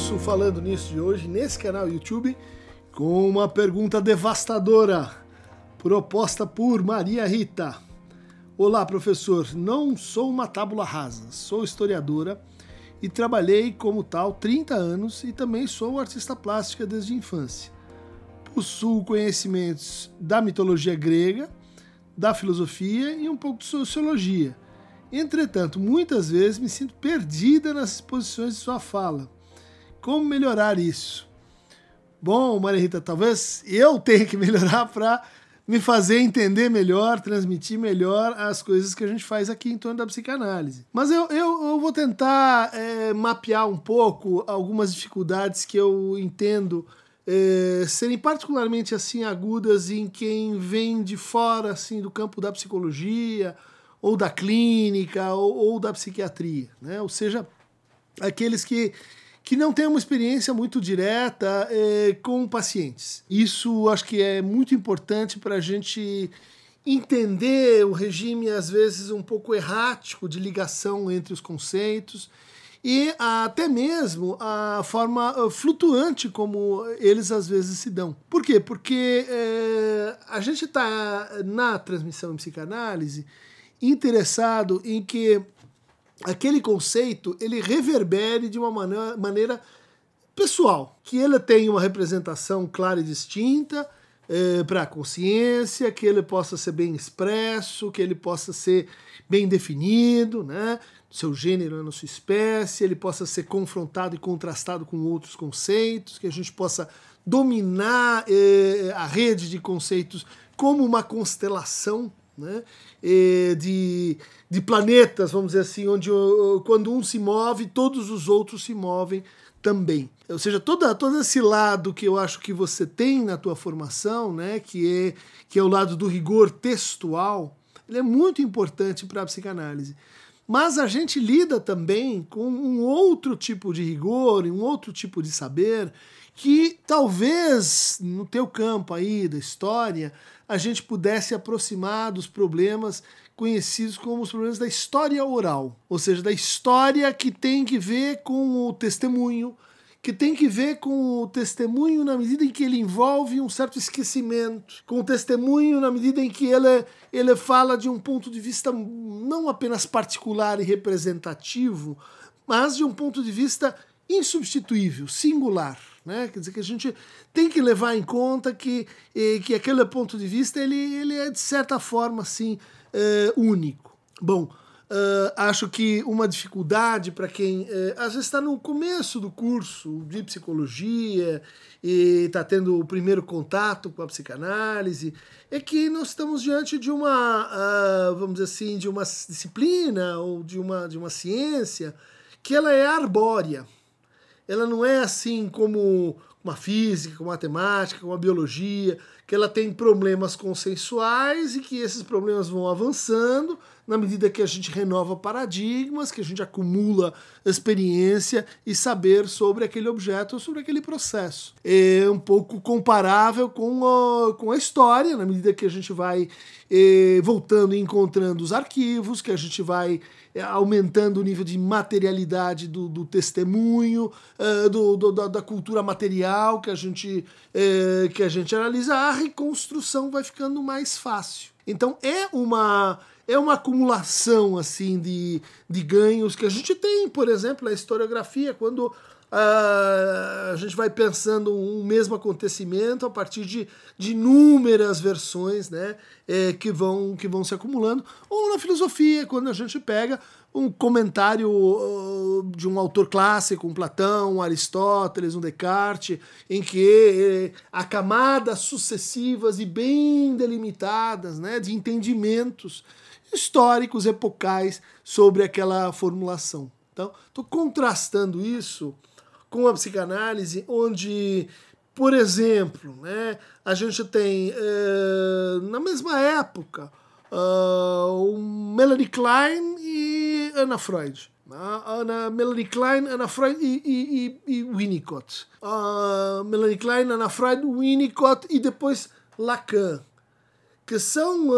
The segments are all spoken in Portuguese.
nosso Falando Nisso de hoje, nesse canal YouTube, com uma pergunta devastadora, proposta por Maria Rita. Olá, professor. Não sou uma tábula rasa, sou historiadora e trabalhei como tal 30 anos e também sou artista plástica desde a infância. Possuo conhecimentos da mitologia grega, da filosofia e um pouco de sociologia. Entretanto, muitas vezes me sinto perdida nas exposições de sua fala como melhorar isso? Bom, Maria Rita, talvez eu tenha que melhorar para me fazer entender melhor, transmitir melhor as coisas que a gente faz aqui em torno da psicanálise. Mas eu, eu, eu vou tentar é, mapear um pouco algumas dificuldades que eu entendo é, serem particularmente assim agudas em quem vem de fora assim do campo da psicologia ou da clínica ou, ou da psiquiatria, né? Ou seja, aqueles que que não tem uma experiência muito direta é, com pacientes. Isso acho que é muito importante para a gente entender o regime, às vezes, um pouco errático de ligação entre os conceitos e até mesmo a forma ah, flutuante como eles às vezes se dão. Por quê? Porque é, a gente está na transmissão em psicanálise interessado em que aquele conceito ele reverbere de uma maneira, maneira pessoal, que ele tenha uma representação clara e distinta é, para a consciência, que ele possa ser bem expresso, que ele possa ser bem definido, né? seu gênero na sua espécie, ele possa ser confrontado e contrastado com outros conceitos, que a gente possa dominar é, a rede de conceitos como uma constelação né? de, de planetas, vamos dizer assim, onde quando um se move, todos os outros se movem também. Ou seja, toda, todo esse lado que eu acho que você tem na tua formação, né, que, é, que é o lado do rigor textual, ele é muito importante para a psicanálise. Mas a gente lida também com um outro tipo de rigor, um outro tipo de saber, que talvez no teu campo aí da história a gente pudesse aproximar dos problemas conhecidos como os problemas da história oral, ou seja, da história que tem que ver com o testemunho, que tem que ver com o testemunho na medida em que ele envolve um certo esquecimento, com o testemunho na medida em que ele, ele fala de um ponto de vista não apenas particular e representativo, mas de um ponto de vista insubstituível, singular. Né? Quer dizer que a gente tem que levar em conta que, que aquele ponto de vista ele, ele é de certa forma assim é, único. Bom, Uh, acho que uma dificuldade para quem uh, às vezes está no começo do curso de psicologia e está tendo o primeiro contato com a psicanálise é que nós estamos diante de uma, uh, vamos dizer assim, de uma disciplina ou de uma, de uma ciência que ela é arbórea ela não é assim como uma física, como matemática, como a biologia, que ela tem problemas consensuais e que esses problemas vão avançando na medida que a gente renova paradigmas, que a gente acumula experiência e saber sobre aquele objeto ou sobre aquele processo. É um pouco comparável com a, com a história, na medida que a gente vai é, voltando e encontrando os arquivos, que a gente vai é, aumentando o nível de materialidade do, do testemunho, é, do, do, da, cultura material que a, gente, que a gente analisa, reconstrução vai ficando mais fácil. Então é uma é uma acumulação assim de, de ganhos que a gente tem, por exemplo, na historiografia, quando Uh, a gente vai pensando um mesmo acontecimento a partir de, de inúmeras versões né, é, que, vão, que vão se acumulando, ou na filosofia, quando a gente pega um comentário uh, de um autor clássico, um Platão, um Aristóteles, um Descartes, em que uh, há camadas sucessivas e bem delimitadas né, de entendimentos históricos, epocais sobre aquela formulação. Então, estou contrastando isso com a psicanálise, onde, por exemplo, né, a gente tem, uh, na mesma época, uh, Melanie Klein e Anna Freud. Ana, Melanie Klein, Anna Freud e, e, e, e Winnicott. Uh, Melanie Klein, Anna Freud, Winnicott e depois Lacan. Que são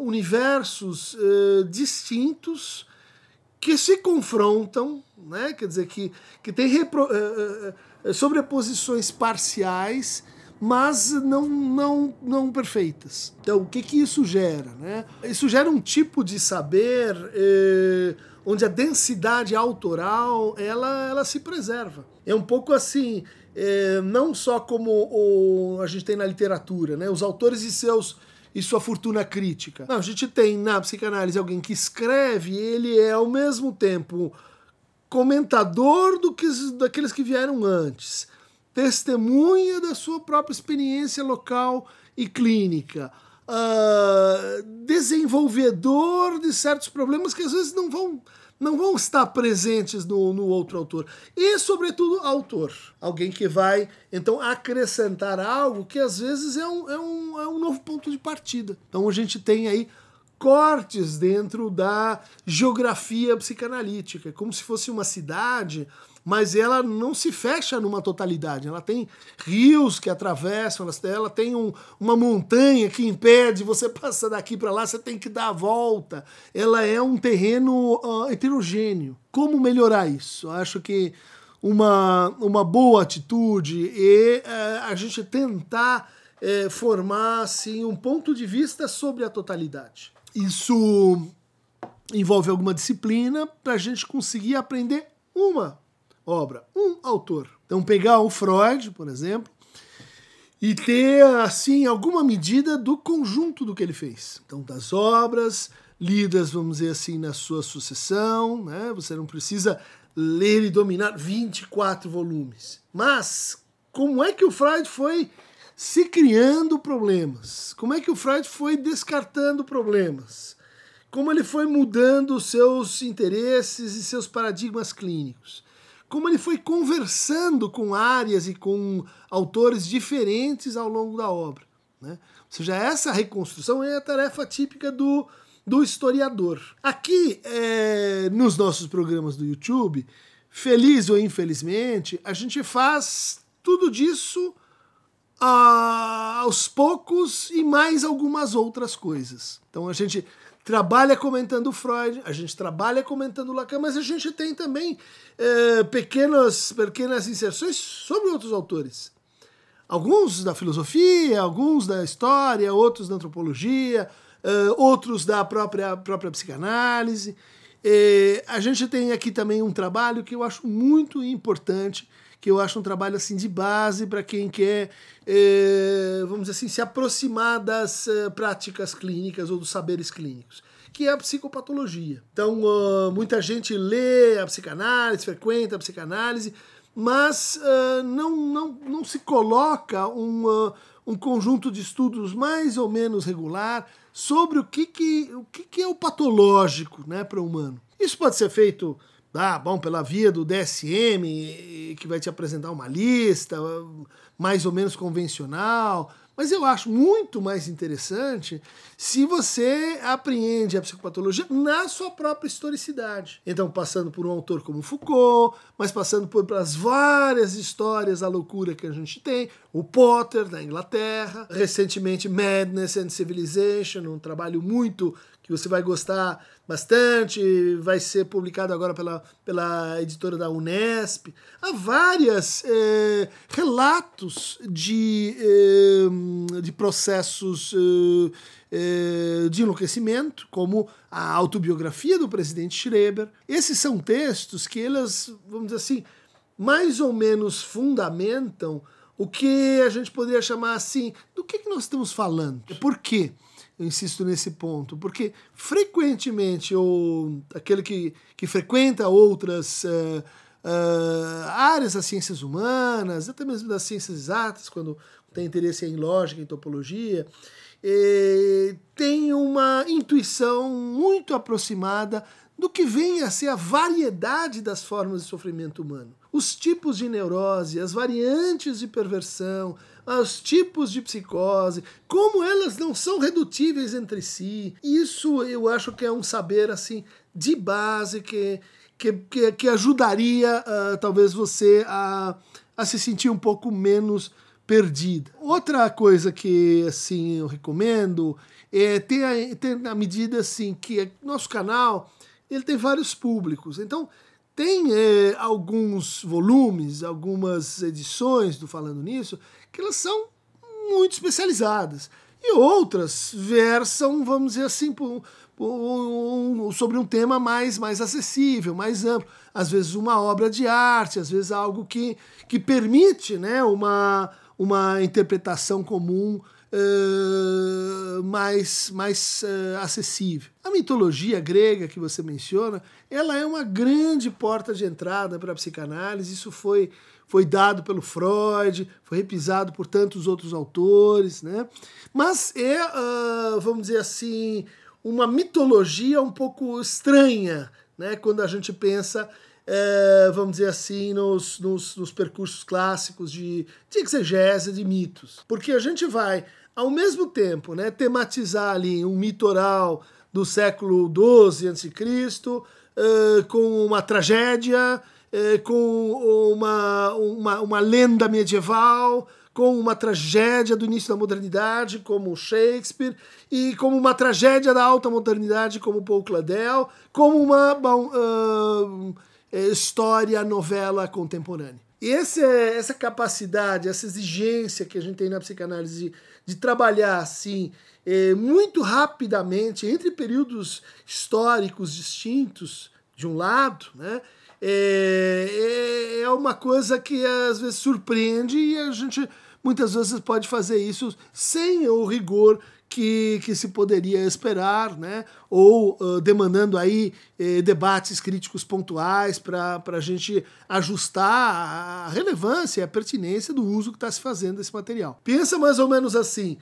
universos distintos que se confrontam, né? quer dizer, que, que uh, uh, sobreposições parciais, mas não, não, não perfeitas. Então, o que, que isso gera? Né? Isso gera um tipo de saber eh, onde a densidade autoral ela, ela se preserva. É um pouco assim, eh, não só como o, a gente tem na literatura, né? os autores e seus e sua fortuna crítica. Não, a gente tem na psicanálise alguém que escreve, ele é ao mesmo tempo comentador do que, daqueles que vieram antes, testemunha da sua própria experiência local e clínica, uh, desenvolvedor de certos problemas que às vezes não vão não vão estar presentes no, no outro autor. E, sobretudo, autor. Alguém que vai, então, acrescentar algo que às vezes é um, é um, é um novo ponto de partida. Então a gente tem aí cortes dentro da geografia psicanalítica, como se fosse uma cidade mas ela não se fecha numa totalidade. Ela tem rios que atravessam, ela tem um, uma montanha que impede você passar daqui para lá, você tem que dar a volta. Ela é um terreno uh, heterogêneo. Como melhorar isso? Acho que uma, uma boa atitude é uh, a gente tentar uh, formar assim, um ponto de vista sobre a totalidade. Isso envolve alguma disciplina para a gente conseguir aprender uma obra, um autor. Então, pegar o Freud, por exemplo, e ter, assim, alguma medida do conjunto do que ele fez. Então, das obras lidas, vamos dizer assim, na sua sucessão, né? Você não precisa ler e dominar 24 volumes. Mas, como é que o Freud foi se criando problemas? Como é que o Freud foi descartando problemas? Como ele foi mudando seus interesses e seus paradigmas clínicos? como ele foi conversando com áreas e com autores diferentes ao longo da obra. Né? Ou seja, essa reconstrução é a tarefa típica do, do historiador. Aqui, é, nos nossos programas do YouTube, feliz ou infelizmente, a gente faz tudo disso aos poucos e mais algumas outras coisas. Então a gente trabalha comentando Freud, a gente trabalha comentando Lacan, mas a gente tem também é, pequenas, pequenas inserções sobre outros autores. Alguns da filosofia, alguns da história, outros da antropologia, é, outros da própria, própria psicanálise. É, a gente tem aqui também um trabalho que eu acho muito importante, que eu acho um trabalho assim de base para quem quer, é, vamos dizer assim, se aproximar das é, práticas clínicas ou dos saberes clínicos, que é a psicopatologia. Então, uh, muita gente lê a psicanálise, frequenta a psicanálise, mas uh, não, não, não se coloca um, uh, um conjunto de estudos mais ou menos regular sobre o que, que, o que, que é o patológico né, para o humano. Isso pode ser feito ah, bom, pela via do DSM, que vai te apresentar uma lista mais ou menos convencional, mas eu acho muito mais interessante se você apreende a psicopatologia na sua própria historicidade. Então, passando por um autor como Foucault, mas passando por as várias histórias da loucura que a gente tem, o Potter da Inglaterra, recentemente Madness and Civilization, um trabalho muito que você vai gostar bastante, vai ser publicado agora pela, pela editora da Unesp. Há vários é, relatos de, é, de processos é, de enlouquecimento, como a autobiografia do presidente Schreber. Esses são textos que eles, vamos dizer assim, mais ou menos fundamentam o que a gente poderia chamar assim, do que, que nós estamos falando? Por quê? Eu insisto nesse ponto, porque frequentemente o, aquele que, que frequenta outras uh, uh, áreas das ciências humanas, até mesmo das ciências exatas, quando tem interesse em lógica, em topologia, eh, tem uma intuição muito aproximada do que vem a ser a variedade das formas de sofrimento humano. Os tipos de neurose, as variantes de perversão, os tipos de psicose, como elas não são redutíveis entre si. Isso eu acho que é um saber assim de base que, que, que, que ajudaria uh, talvez você a, a se sentir um pouco menos perdida. Outra coisa que assim eu recomendo é ter a, ter a medida assim que nosso canal ele tem vários públicos. Então, tem é, alguns volumes, algumas edições do Falando Nisso, que elas são muito especializadas. E outras versam, vamos dizer assim, por, um, sobre um tema mais, mais acessível, mais amplo. Às vezes uma obra de arte, às vezes algo que, que permite né, uma, uma interpretação comum mais, mais uh, acessível. A mitologia grega que você menciona, ela é uma grande porta de entrada para a psicanálise. Isso foi, foi dado pelo Freud, foi repisado por tantos outros autores, né? Mas é, uh, vamos dizer assim, uma mitologia um pouco estranha, né? Quando a gente pensa, é, vamos dizer assim, nos, nos, nos, percursos clássicos de, de exegese de mitos. Porque a gente vai, ao mesmo tempo, né, tematizar ali um mito do século XII a.C., uh, com uma tragédia, uh, com uma, uma, uma lenda medieval, com uma tragédia do início da modernidade, como Shakespeare, e como uma tragédia da alta modernidade, como Paul Claudel, como uma bom, uh, história, novela contemporânea. E esse, essa capacidade, essa exigência que a gente tem na psicanálise de, trabalhar assim, é, muito rapidamente, entre períodos históricos distintos, de um lado, né, é, é uma coisa que às vezes surpreende e a gente muitas vezes pode fazer isso sem o rigor que, que se poderia esperar, né? ou uh, demandando aí eh, debates críticos pontuais para a gente ajustar a relevância e a pertinência do uso que está se fazendo desse material. Pensa mais ou menos assim: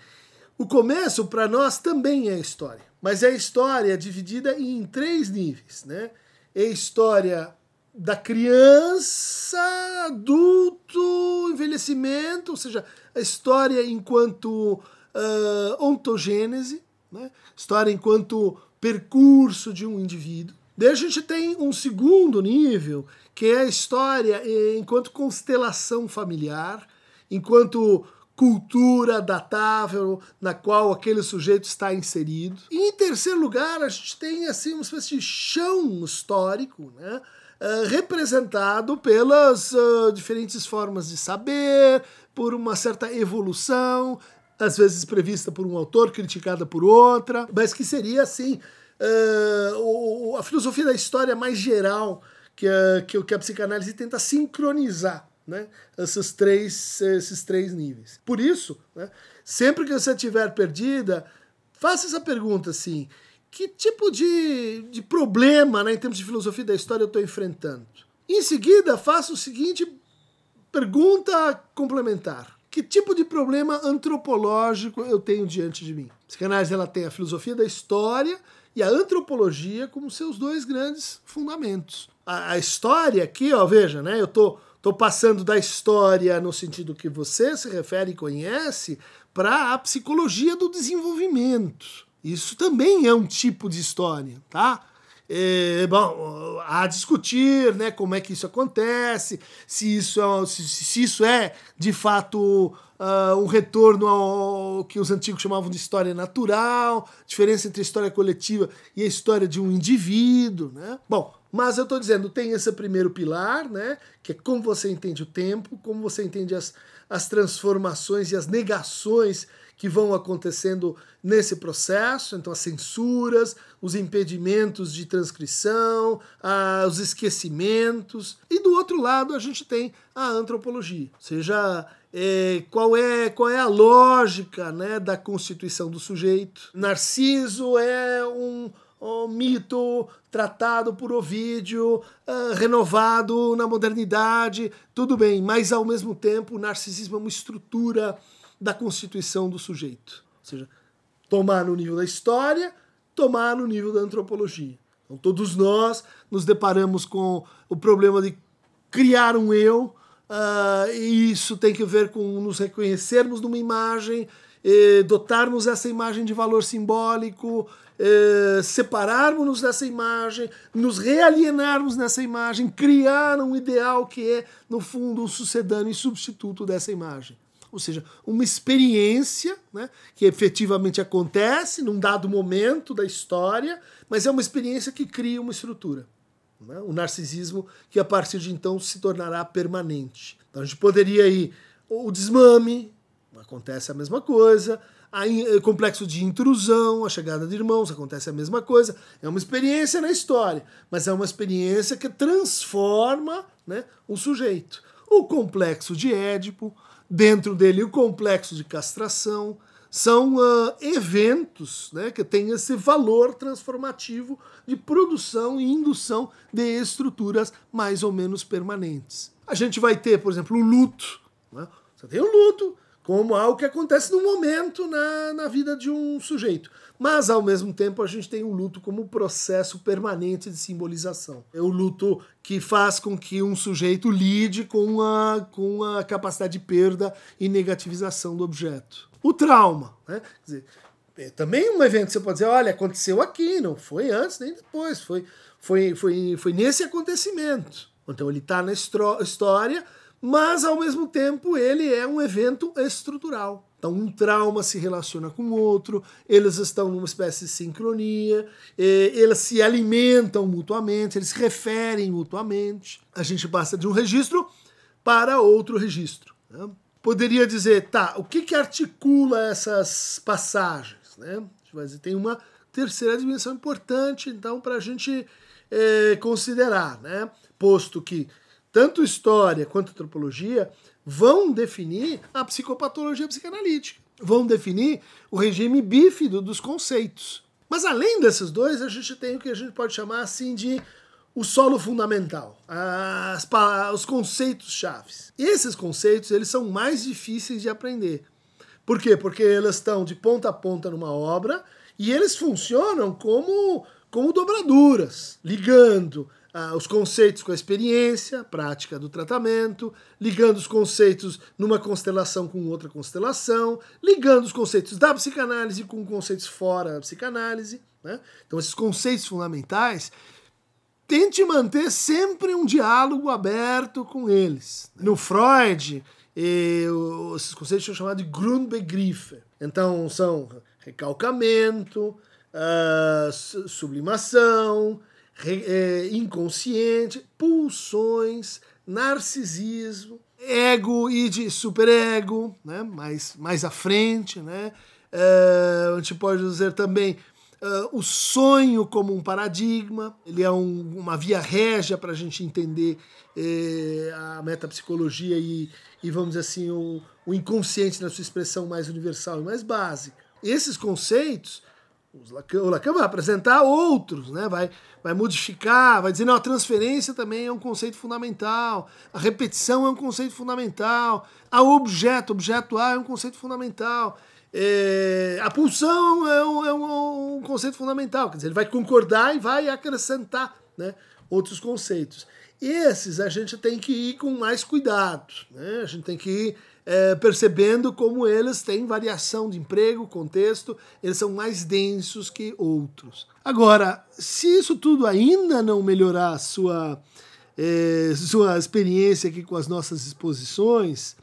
o começo para nós também é história, mas é história dividida em três níveis. Né? É história da criança, adulto, envelhecimento, ou seja, a história enquanto uh, ontogênese, né? história enquanto percurso de um indivíduo. Daí a gente tem um segundo nível, que é a história enquanto constelação familiar, enquanto cultura datável na qual aquele sujeito está inserido. E em terceiro lugar, a gente tem assim uma espécie de chão histórico, né? Uh, representado pelas uh, diferentes formas de saber, por uma certa evolução, às vezes prevista por um autor, criticada por outra, mas que seria assim uh, a filosofia da história mais geral que a, que a psicanálise tenta sincronizar né, esses, três, esses três níveis. Por isso, né, sempre que você estiver perdida, faça essa pergunta assim: que tipo de, de problema, né, em termos de filosofia da história, eu estou enfrentando? Em seguida, faça o seguinte pergunta complementar. Que tipo de problema antropológico eu tenho diante de mim? A psicanálise ela tem a filosofia da história e a antropologia como seus dois grandes fundamentos. A, a história aqui, ó, veja, né? Eu tô, tô passando da história no sentido que você se refere e conhece para a psicologia do desenvolvimento. Isso também é um tipo de história, tá? É, bom, a discutir né, como é que isso acontece, se isso é, se, se isso é de fato uh, um retorno ao que os antigos chamavam de história natural, diferença entre a história coletiva e a história de um indivíduo. Né? Bom, mas eu estou dizendo, tem esse primeiro pilar, né, que é como você entende o tempo, como você entende as, as transformações e as negações que vão acontecendo nesse processo, então as censuras, os impedimentos de transcrição, ah, os esquecimentos. E do outro lado a gente tem a antropologia, ou seja, é, qual, é, qual é a lógica né, da constituição do sujeito. Narciso é um, um mito tratado por Ovídio, uh, renovado na modernidade, tudo bem, mas ao mesmo tempo o narcisismo é uma estrutura da constituição do sujeito. Ou seja, tomar no nível da história, tomar no nível da antropologia. Então, todos nós nos deparamos com o problema de criar um eu, uh, e isso tem que ver com nos reconhecermos numa imagem, eh, dotarmos essa imagem de valor simbólico, eh, separarmos-nos dessa imagem, nos realienarmos nessa imagem, criar um ideal que é, no fundo, um sucedâneo e substituto dessa imagem. Ou seja, uma experiência né, que efetivamente acontece num dado momento da história, mas é uma experiência que cria uma estrutura. Né? O narcisismo que a partir de então se tornará permanente. Então a gente poderia ir o desmame, acontece a mesma coisa, o complexo de intrusão, a chegada de irmãos, acontece a mesma coisa. É uma experiência na história, mas é uma experiência que transforma né, o sujeito. O complexo de Édipo, dentro dele o complexo de castração, são uh, eventos né, que têm esse valor transformativo de produção e indução de estruturas mais ou menos permanentes. A gente vai ter, por exemplo, o luto. Né? Você tem o luto como algo que acontece num momento na, na vida de um sujeito. Mas, ao mesmo tempo, a gente tem o luto como processo permanente de simbolização. É o luto que faz com que um sujeito lide com a, com a capacidade de perda e negativização do objeto. O trauma, né? Quer dizer, é também um evento que você pode dizer, olha, aconteceu aqui, não foi antes nem depois, foi, foi, foi, foi nesse acontecimento. Então ele está na história, mas ao mesmo tempo ele é um evento estrutural. Então, um trauma se relaciona com outro, eles estão numa espécie de sincronia, eles se alimentam mutuamente, eles se referem mutuamente. A gente passa de um registro para outro registro. Né? Poderia dizer, tá, o que, que articula essas passagens? Né? Tem uma terceira dimensão importante, então, para a gente é, considerar, né? posto que tanto história quanto antropologia vão definir a psicopatologia psicanalítica, vão definir o regime bífido dos conceitos. Mas além desses dois, a gente tem o que a gente pode chamar assim de o solo fundamental, as, os conceitos chaves. Esses conceitos eles são mais difíceis de aprender. Por quê? Porque eles estão de ponta a ponta numa obra e eles funcionam como, como dobraduras, ligando ah, os conceitos com a experiência, prática do tratamento, ligando os conceitos numa constelação com outra constelação, ligando os conceitos da psicanálise com conceitos fora da psicanálise. Né? Então, esses conceitos fundamentais, tente manter sempre um diálogo aberto com eles. No Freud, eh, esses conceitos são chamados de Grundbegriffe. Então, são recalcamento, uh, sublimação, inconsciente, pulsões, narcisismo, ego e de superego, né? mais, mais à frente. Né? É, a gente pode dizer também uh, o sonho como um paradigma, ele é um, uma via régia para a gente entender eh, a metapsicologia e, e, vamos dizer assim, o, o inconsciente na sua expressão mais universal e mais básica. Esses conceitos o Lacan vai apresentar outros, né? vai, vai modificar, vai dizer, não, a transferência também é um conceito fundamental, a repetição é um conceito fundamental, a objeto, objeto A é um conceito fundamental, é, a pulsão é um, é um, conceito fundamental, quer dizer, ele vai concordar e vai acrescentar né, outros conceitos. Esses a gente tem que ir com mais cuidado, né? a gente tem que ir é, percebendo como eles têm variação de emprego, contexto, eles são mais densos que outros. Agora, se isso tudo ainda não melhorar sua, é, sua experiência aqui com as nossas exposições,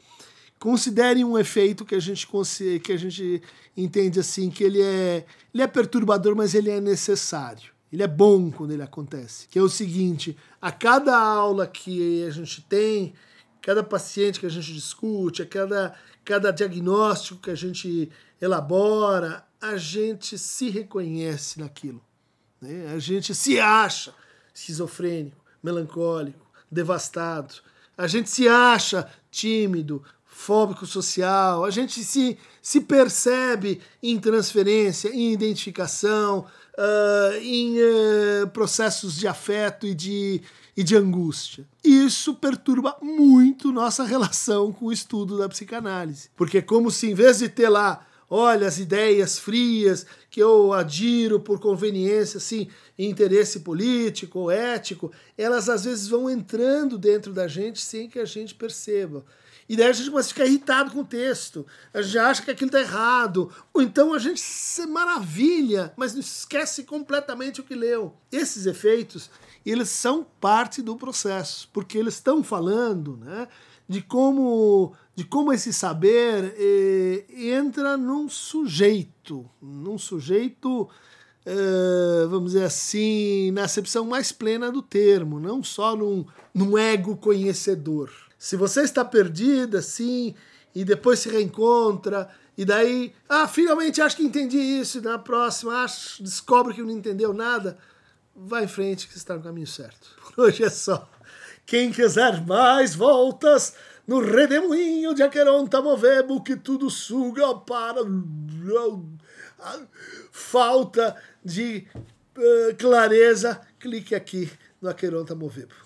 considere um efeito que a gente que a gente entende assim que ele é ele é perturbador, mas ele é necessário. Ele é bom quando ele acontece. Que é o seguinte: a cada aula que a gente tem, cada paciente que a gente discute, a cada, cada diagnóstico que a gente elabora, a gente se reconhece naquilo. Né? A gente se acha esquizofrênico, melancólico, devastado. A gente se acha tímido, fóbico social. A gente se, se percebe em transferência, em identificação, uh, em uh, processos de afeto e de e de angústia. Isso perturba muito nossa relação com o estudo da psicanálise. Porque é como se em vez de ter lá, olha, as ideias frias que eu adiro por conveniência, assim, interesse político ou ético, elas às vezes vão entrando dentro da gente sem que a gente perceba. E daí a gente começa a ficar irritado com o texto. A gente acha que aquilo está errado. Ou então a gente se maravilha, mas esquece completamente o que leu. Esses efeitos eles são parte do processo, porque eles estão falando né, de como de como esse saber eh, entra num sujeito, num sujeito, eh, vamos dizer assim, na acepção mais plena do termo, não só num, num ego conhecedor. Se você está perdida, assim, e depois se reencontra, e daí, ah, finalmente acho que entendi isso, e na próxima acho, descobre que não entendeu nada, vai em frente que está no caminho certo. Por hoje é só. Quem quiser mais voltas no redemoinho de Aqueronta Movebo, que tudo suga para falta de uh, clareza, clique aqui no Aqueronta Movebo.